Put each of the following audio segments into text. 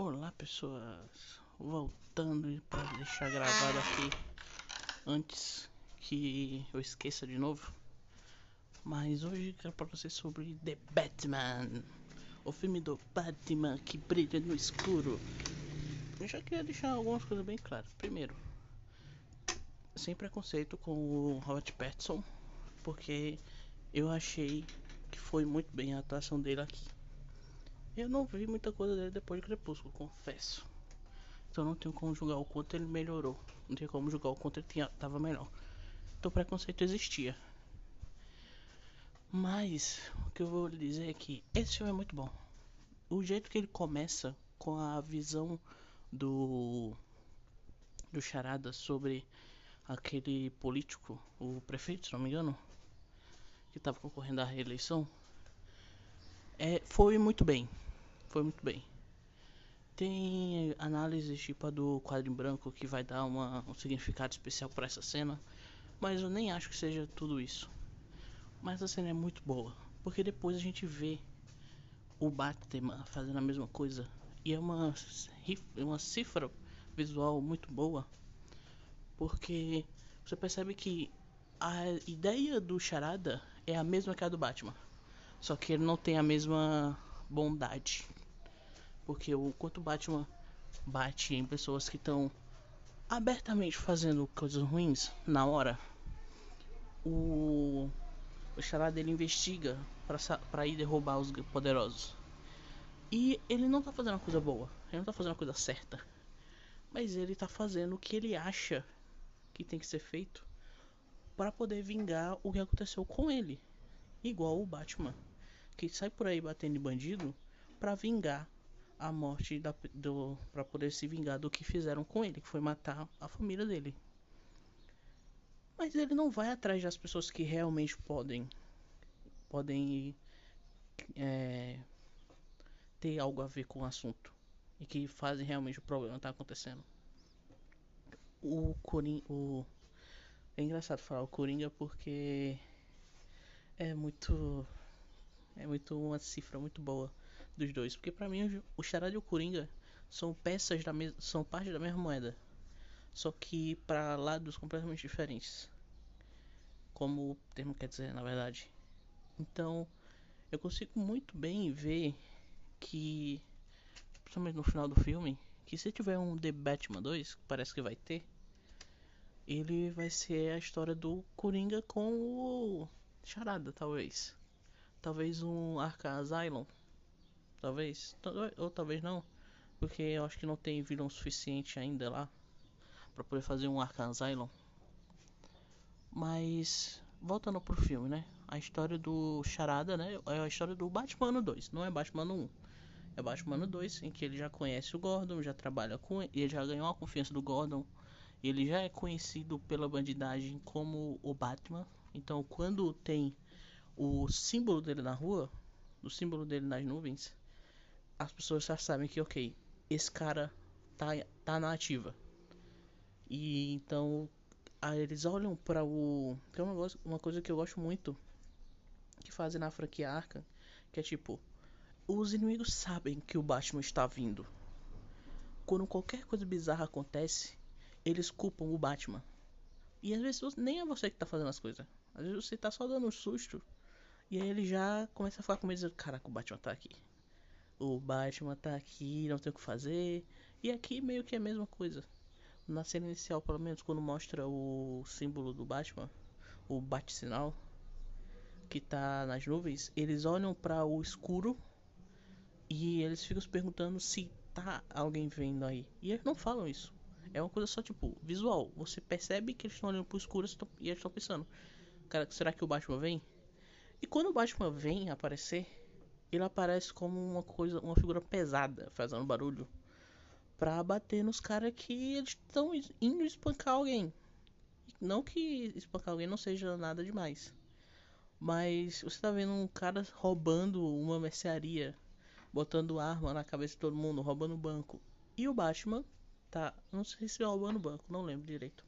Olá pessoas, voltando para deixar gravado aqui antes que eu esqueça de novo. Mas hoje quero pra vocês sobre The Batman, o filme do Batman que brilha no escuro. Eu já queria deixar algumas coisas bem claras. Primeiro, sem preconceito com o Robert Pattinson, porque eu achei que foi muito bem a atuação dele aqui. Eu não vi muita coisa dele depois de Crepúsculo, confesso. Então não tenho como julgar o quanto ele melhorou. Não tenho como julgar o quanto ele tinha, tava melhor. Então preconceito existia. Mas o que eu vou lhe dizer é que esse filme é muito bom. O jeito que ele começa com a visão do do Charada sobre aquele político, o prefeito, se não me engano, que estava concorrendo à reeleição, é, foi muito bem foi muito bem. Tem análises tipo a do quadro em branco que vai dar uma, um significado especial para essa cena, mas eu nem acho que seja tudo isso. Mas a cena é muito boa, porque depois a gente vê o Batman fazendo a mesma coisa e é uma uma cifra visual muito boa, porque você percebe que a ideia do Charada é a mesma que a do Batman, só que ele não tem a mesma bondade. Porque o quanto Batman bate em pessoas que estão abertamente fazendo coisas ruins na hora, o, o charada dele investiga para ir derrubar os poderosos. E ele não tá fazendo a coisa boa, ele não tá fazendo a coisa certa. Mas ele tá fazendo o que ele acha que tem que ser feito para poder vingar o que aconteceu com ele. Igual o Batman, que sai por aí batendo em bandido para vingar a morte da, do para poder se vingar do que fizeram com ele, que foi matar a família dele. Mas ele não vai atrás das pessoas que realmente podem podem é, ter algo a ver com o assunto e que fazem realmente o problema estar tá acontecendo. O Coringa, o é engraçado falar o Coringa porque é muito é muito uma cifra muito boa dos dois, porque para mim o Charada e o Coringa são peças da mesma, são parte da mesma moeda, só que para lados completamente diferentes, como o termo quer dizer, na verdade. Então, eu consigo muito bem ver que, principalmente no final do filme, que se tiver um The Batman 2, que parece que vai ter, ele vai ser a história do Coringa com o Charada, talvez. Talvez um Arkham Asylum Talvez. Ou talvez não. Porque eu acho que não tem vilão suficiente ainda lá. Pra poder fazer um Arkham Asylum. Mas. Voltando pro filme, né? A história do Charada, né? É a história do Batman 2. Não é Batman 1. É Batman 2, em que ele já conhece o Gordon, já trabalha com ele, ele já ganhou a confiança do Gordon. Ele já é conhecido pela bandidagem como o Batman. Então, quando tem o símbolo dele na rua, o símbolo dele nas nuvens, as pessoas já sabem que, ok, esse cara tá, tá na ativa. E então eles olham para o. Tem um negócio, uma coisa que eu gosto muito que fazem na franquia Arkham, que é tipo, os inimigos sabem que o Batman está vindo. Quando qualquer coisa bizarra acontece, eles culpam o Batman. E às vezes nem é você que tá fazendo as coisas. Às vezes você tá só dando um susto. E aí ele já começa a falar com medo, caraca, o Batman tá aqui o Batman tá aqui, não tem o que fazer. E aqui meio que é a mesma coisa. Na cena inicial, pelo menos, quando mostra o símbolo do Batman, o bate-sinal, que tá nas nuvens, eles olham para o escuro e eles ficam se perguntando se tá alguém vendo aí. E eles não falam isso. É uma coisa só tipo visual. Você percebe que eles estão olhando pro escuro e eles estão pensando: Cara, será que o Batman vem? E quando o Batman vem aparecer, ele aparece como uma coisa, uma figura pesada, fazendo barulho, pra bater nos caras que estão indo espancar alguém. Não que espancar alguém não seja nada demais. Mas você tá vendo um cara roubando uma mercearia, botando arma na cabeça de todo mundo, roubando banco. E o Batman tá, não sei se roubando banco, não lembro direito.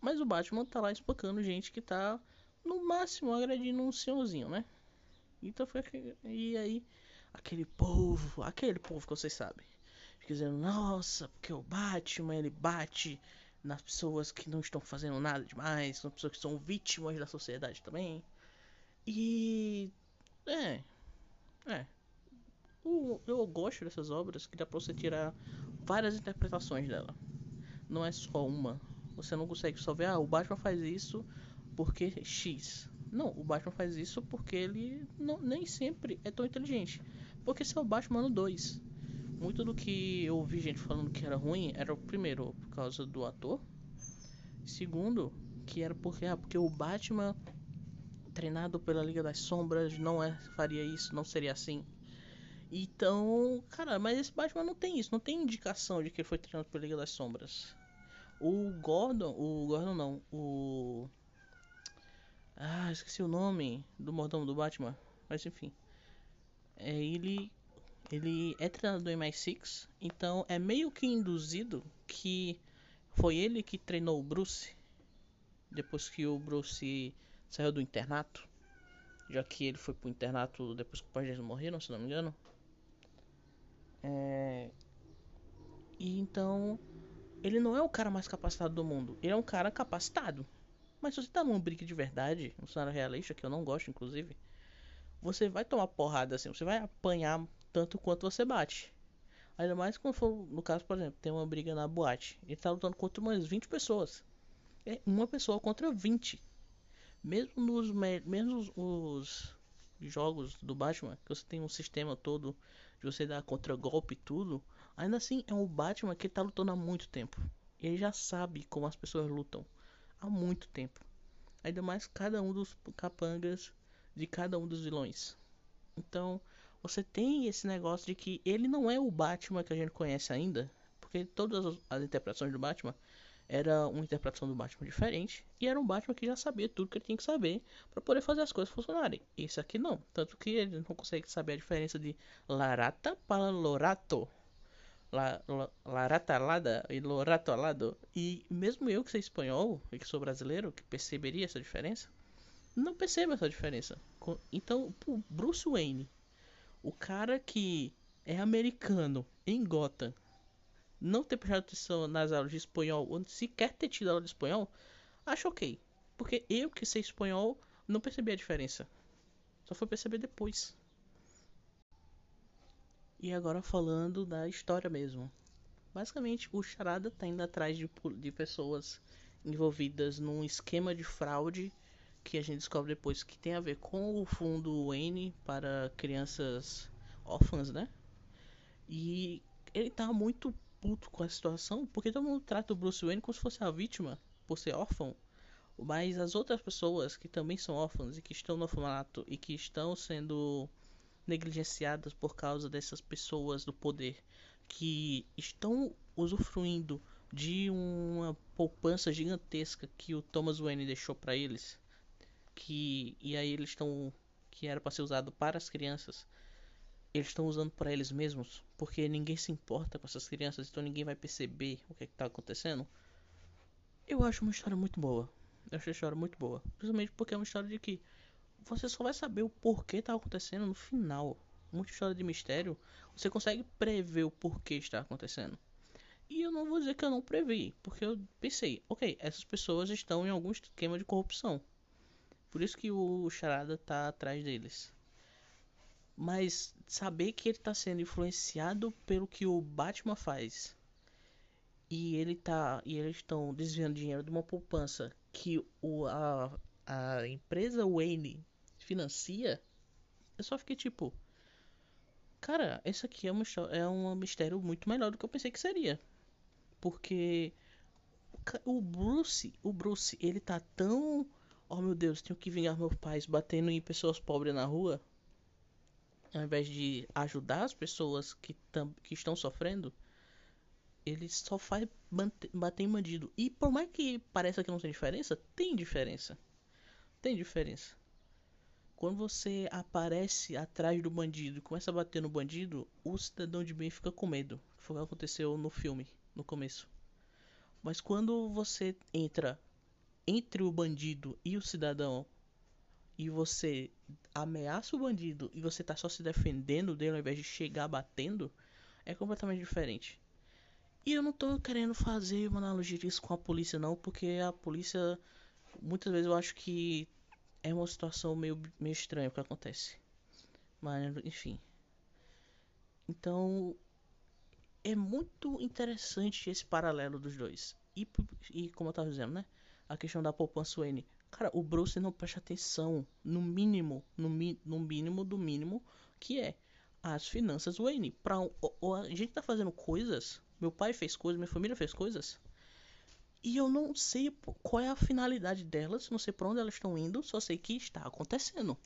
Mas o Batman tá lá espancando gente que tá no máximo agredindo um senhorzinho, né? Então foi e aí aquele povo, aquele povo que vocês sabem, dizendo, nossa, porque o Batman ele bate nas pessoas que não estão fazendo nada demais, nas pessoas que são vítimas da sociedade também. E. É. É. O, eu gosto dessas obras que dá pra você tirar várias interpretações dela. Não é só uma. Você não consegue só ver, ah, o Batman faz isso porque X. Não, o Batman faz isso porque ele não, nem sempre é tão inteligente. Porque esse é o Batman 2. Muito do que eu ouvi gente falando que era ruim era, primeiro, por causa do ator. Segundo, que era porque, ah, porque o Batman treinado pela Liga das Sombras não é, faria isso, não seria assim. Então, cara, mas esse Batman não tem isso, não tem indicação de que ele foi treinado pela Liga das Sombras. O Gordon, o Gordon não, o ah, esqueci o nome do mordomo do Batman, mas enfim. É, ele ele é treinador do MI6, então é meio que induzido que foi ele que treinou o Bruce depois que o Bruce saiu do internato, já que ele foi pro internato depois que os pais dele morreram, se não me engano. É... E então, ele não é o cara mais capacitado do mundo, ele é um cara capacitado. Mas se você tá num brick de verdade, um cenário realista, que eu não gosto, inclusive, você vai tomar porrada assim, você vai apanhar tanto quanto você bate. Ainda mais quando for, no caso, por exemplo, tem uma briga na boate. Ele tá lutando contra umas 20 pessoas. É uma pessoa contra 20. Mesmo nos mesmo os jogos do Batman, que você tem um sistema todo de você dar contra golpe e tudo, ainda assim é um Batman que tá lutando há muito tempo. Ele já sabe como as pessoas lutam há muito tempo. Ainda mais cada um dos capangas de cada um dos vilões. Então, você tem esse negócio de que ele não é o Batman que a gente conhece ainda, porque todas as interpretações do Batman era uma interpretação do Batman diferente e era um Batman que já sabia tudo que ele tinha que saber para poder fazer as coisas funcionarem. Esse aqui não, tanto que ele não consegue saber a diferença de Larata para Lorato. La, la, laratalada e loratolado. E mesmo eu que sou espanhol e que sou brasileiro, que perceberia essa diferença, não percebo essa diferença. Então, o Bruce Wayne, o cara que é americano em Gotham, não ter prestado atenção nas aulas de espanhol, ou sequer ter tido aula de espanhol, acho ok. Porque eu que sei espanhol, não percebi a diferença. Só foi perceber depois. E agora falando da história mesmo. Basicamente, o Charada tá indo atrás de, de pessoas envolvidas num esquema de fraude que a gente descobre depois que tem a ver com o fundo Wayne para crianças órfãs, né? E ele tá muito puto com a situação porque todo mundo trata o Bruce Wayne como se fosse a vítima por ser órfão. Mas as outras pessoas que também são órfãs e que estão no orfanato e que estão sendo negligenciadas por causa dessas pessoas do poder que estão usufruindo de uma poupança gigantesca que o Thomas Wayne deixou para eles, que e aí eles estão que era para ser usado para as crianças, eles estão usando para eles mesmos, porque ninguém se importa com essas crianças, então ninguém vai perceber o que é está acontecendo. Eu acho uma história muito boa. Eu acho uma história muito boa, principalmente porque é uma história de que você só vai saber o porquê tá acontecendo no final. Muita história de mistério, você consegue prever o porquê está acontecendo. E eu não vou dizer que eu não previ, porque eu pensei, ok, essas pessoas estão em algum esquema de corrupção. Por isso que o Charada tá atrás deles. Mas saber que ele está sendo influenciado pelo que o Batman faz. E ele tá. E eles estão desviando dinheiro de uma poupança que o, a, a empresa Wayne financia, eu só fiquei tipo. Cara, esse aqui é, uma, é um mistério muito melhor do que eu pensei que seria. Porque o Bruce, o Bruce, ele tá tão. Oh meu Deus, tenho que vingar meus pais batendo em pessoas pobres na rua. Ao invés de ajudar as pessoas que, tam, que estão sofrendo, ele só faz bater em bandido. E por mais que pareça que não tem diferença, tem diferença. Tem diferença. Quando você aparece atrás do bandido e começa a bater no bandido, o cidadão de bem fica com medo. Foi o que aconteceu no filme, no começo. Mas quando você entra entre o bandido e o cidadão e você ameaça o bandido e você tá só se defendendo dele ao invés de chegar batendo, É completamente diferente. E eu não tô querendo fazer uma analogia disso com a polícia, não, porque a polícia, muitas vezes eu acho que é uma situação meio, meio estranha o que acontece. Mas, enfim. Então, é muito interessante esse paralelo dos dois. E, e como eu tava dizendo, né? A questão da poupança Wayne. Cara, o Bruce não presta atenção no mínimo, no, mi, no mínimo do mínimo, que é as finanças Wayne. Pra, o, a gente tá fazendo coisas, meu pai fez coisas, minha família fez coisas, e eu não sei qual é a finalidade delas, não sei para onde elas estão indo, só sei que está acontecendo.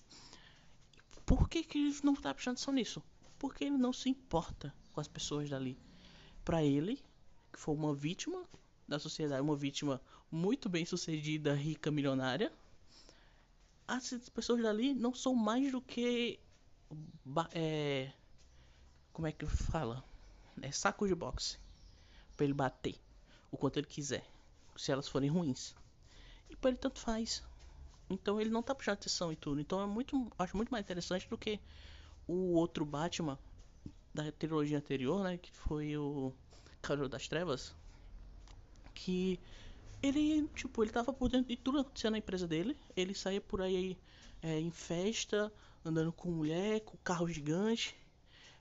Por que, que ele não está prestando atenção nisso? Porque ele não se importa com as pessoas dali. Para ele, que foi uma vítima da sociedade, uma vítima muito bem sucedida, rica, milionária, as pessoas dali não são mais do que. É, como é que fala? É saco de boxe. Pra ele bater o quanto ele quiser se elas forem ruins. E para ele tanto faz. Então ele não tá puxando atenção e tudo. Então é muito, acho muito mais interessante do que o outro Batman da trilogia anterior, né, que foi o Cavaleiro das Trevas, que ele, tipo, ele tava por dentro de tudo acontecendo na empresa dele. Ele saía por aí é, em festa, andando com mulher, com carro gigante.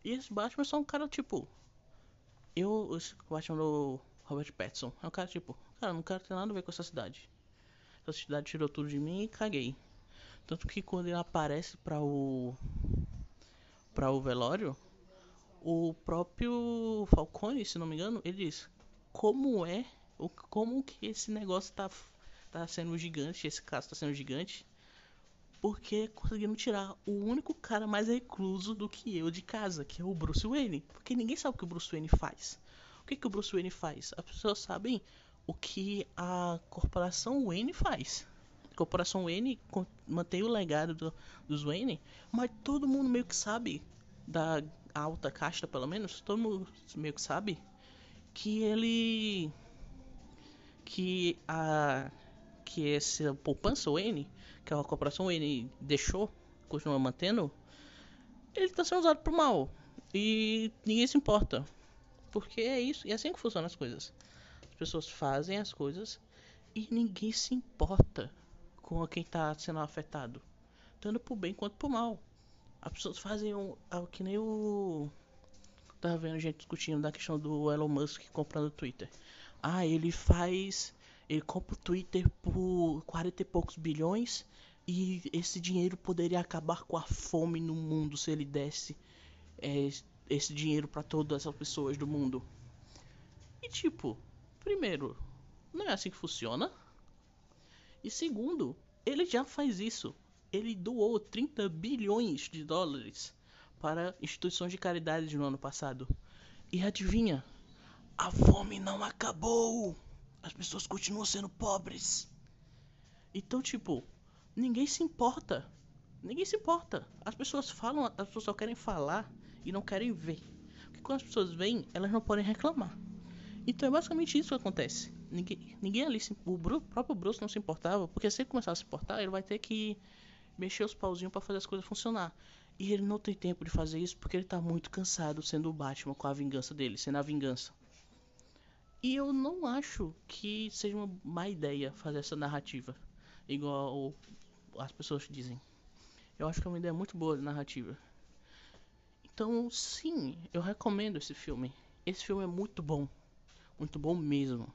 E esse Batman é só um cara, tipo. Eu, esse Batman do Robert Pattinson, é um cara, tipo, Cara, não quero ter nada a ver com essa cidade. Essa cidade tirou tudo de mim e caguei. Tanto que quando ele aparece para o para o velório, o próprio Falcone, se não me engano, ele diz: "Como é, como que esse negócio tá tá sendo gigante, esse caso tá sendo gigante?" Porque conseguiram tirar o único cara mais recluso do que eu de casa, que é o Bruce Wayne. Porque ninguém sabe o que o Bruce Wayne faz. O que, que o Bruce Wayne faz? As pessoas sabem o que a corporação Wayne faz. A corporação Wayne mantém o legado do, dos Wayne, mas todo mundo meio que sabe, da alta casta pelo menos, todo mundo meio que sabe que ele. que a. que essa poupança Wayne, que a corporação Wayne deixou, continua mantendo, ele está sendo usado pro mal. E ninguém se importa. Porque é isso, e é assim que funcionam as coisas pessoas fazem as coisas e ninguém se importa com quem está sendo afetado, tanto por bem quanto por mal. As pessoas fazem um, algo que nem o. Tava vendo gente discutindo da questão do Elon Musk comprando o Twitter. Ah, ele faz. Ele compra o Twitter por 40 e poucos bilhões. E esse dinheiro poderia acabar com a fome no mundo se ele desse é, esse dinheiro para todas as pessoas do mundo. E tipo, Primeiro, não é assim que funciona. E segundo, ele já faz isso. Ele doou 30 bilhões de dólares para instituições de caridade no ano passado. E adivinha? A fome não acabou. As pessoas continuam sendo pobres. Então, tipo, ninguém se importa. Ninguém se importa. As pessoas falam, as pessoas só querem falar e não querem ver. Porque quando as pessoas veem, elas não podem reclamar. Então é basicamente isso que acontece. Ninguém, ninguém ali, o Bruce, próprio Bruce não se importava, porque se ele começar a se importar, ele vai ter que mexer os pauzinhos para fazer as coisas funcionar. E ele não tem tempo de fazer isso porque ele tá muito cansado sendo o Batman com a vingança dele, sendo a vingança. E eu não acho que seja uma má ideia fazer essa narrativa, igual as pessoas dizem. Eu acho que é uma ideia muito boa de narrativa. Então, sim, eu recomendo esse filme. Esse filme é muito bom. Muito bom mesmo.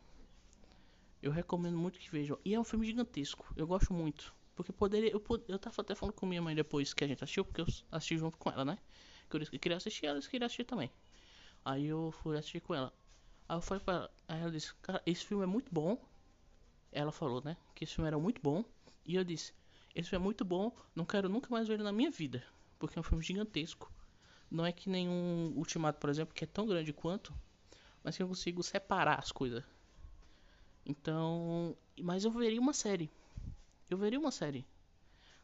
Eu recomendo muito que vejam. E é um filme gigantesco. Eu gosto muito. Porque poderia. Eu, eu tava até falando com minha mãe depois que a gente assistiu, porque eu assisti junto com ela, né? Que eu queria assistir, ela disse que queria assistir também. Aí eu fui assistir com ela. Aí eu falei pra ela, aí ela disse, cara, esse filme é muito bom. Ela falou, né? Que esse filme era muito bom. E eu disse, esse filme é muito bom, não quero nunca mais ver ele na minha vida. Porque é um filme gigantesco. Não é que nenhum Ultimato, por exemplo, que é tão grande quanto mas que eu consigo separar as coisas. Então, mas eu veria uma série. Eu veria uma série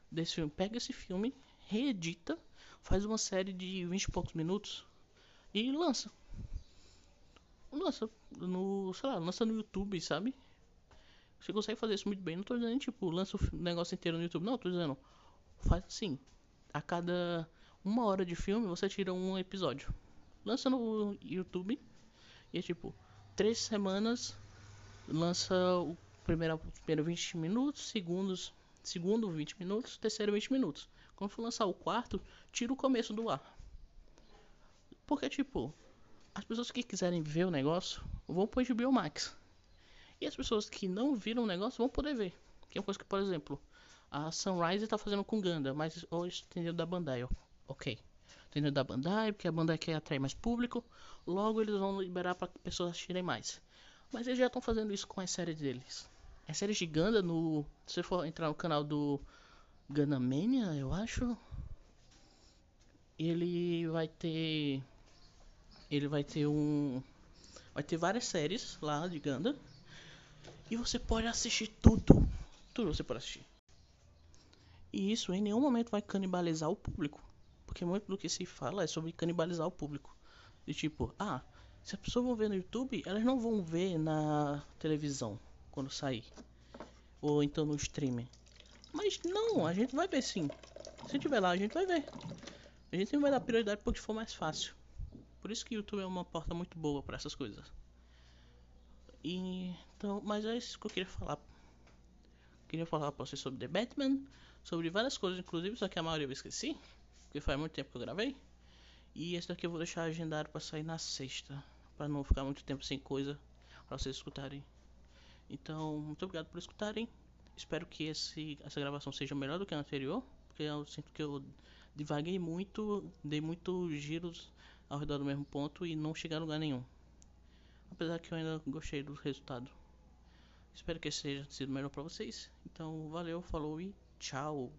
desse filme. Pega esse filme, reedita, faz uma série de 20 e poucos minutos e lança. Lança no, sei lá, lança no YouTube, sabe? Você consegue fazer isso muito bem. Não tô dizendo, tipo, lança o negócio inteiro no YouTube. Não, tô dizendo, faz assim. A cada uma hora de filme, você tira um episódio. lança no YouTube e é tipo, três semanas lança o primeiro, primeiro 20 minutos, segundos, segundo 20 minutos, terceiro 20 minutos. Quando for lançar o quarto, tira o começo do ar. Porque tipo, as pessoas que quiserem ver o negócio vão pro HBO Max. E as pessoas que não viram o negócio vão poder ver. Que é uma coisa que, por exemplo, a Sunrise tá fazendo com Ganda, mas hoje entendeu da Bandai, ok. Entendeu da Bandai, porque a Bandai quer atrair mais público, logo eles vão liberar para pessoas assistirem mais. Mas eles já estão fazendo isso com as séries deles. As séries de Ganda no, se você for entrar no canal do Ganamania, eu acho, ele vai ter ele vai ter um vai ter várias séries lá de Ganda e você pode assistir tudo. Tudo você pode assistir. E isso em nenhum momento vai canibalizar o público. Porque muito do que se fala é sobre canibalizar o público. De tipo, ah, se as pessoas vão ver no YouTube, elas não vão ver na televisão quando sair. Ou então no streaming. Mas não, a gente vai ver sim. Se tiver lá, a gente vai ver. A gente sempre vai dar prioridade porque for mais fácil. Por isso que o YouTube é uma porta muito boa para essas coisas. E, então, mas é isso que eu queria falar. Queria falar pra vocês sobre The Batman, sobre várias coisas, inclusive, só que a maioria eu esqueci, porque faz muito tempo que eu gravei. E esse daqui eu vou deixar agendado para sair na sexta, para não ficar muito tempo sem coisa para vocês escutarem. Então, muito obrigado por escutarem. Espero que esse, essa gravação seja melhor do que a anterior, porque eu sinto que eu divaguei muito, dei muitos giros ao redor do mesmo ponto e não cheguei a lugar nenhum. Apesar que eu ainda gostei do resultado. Espero que seja sido melhor para vocês. Então, valeu, falou e tchau.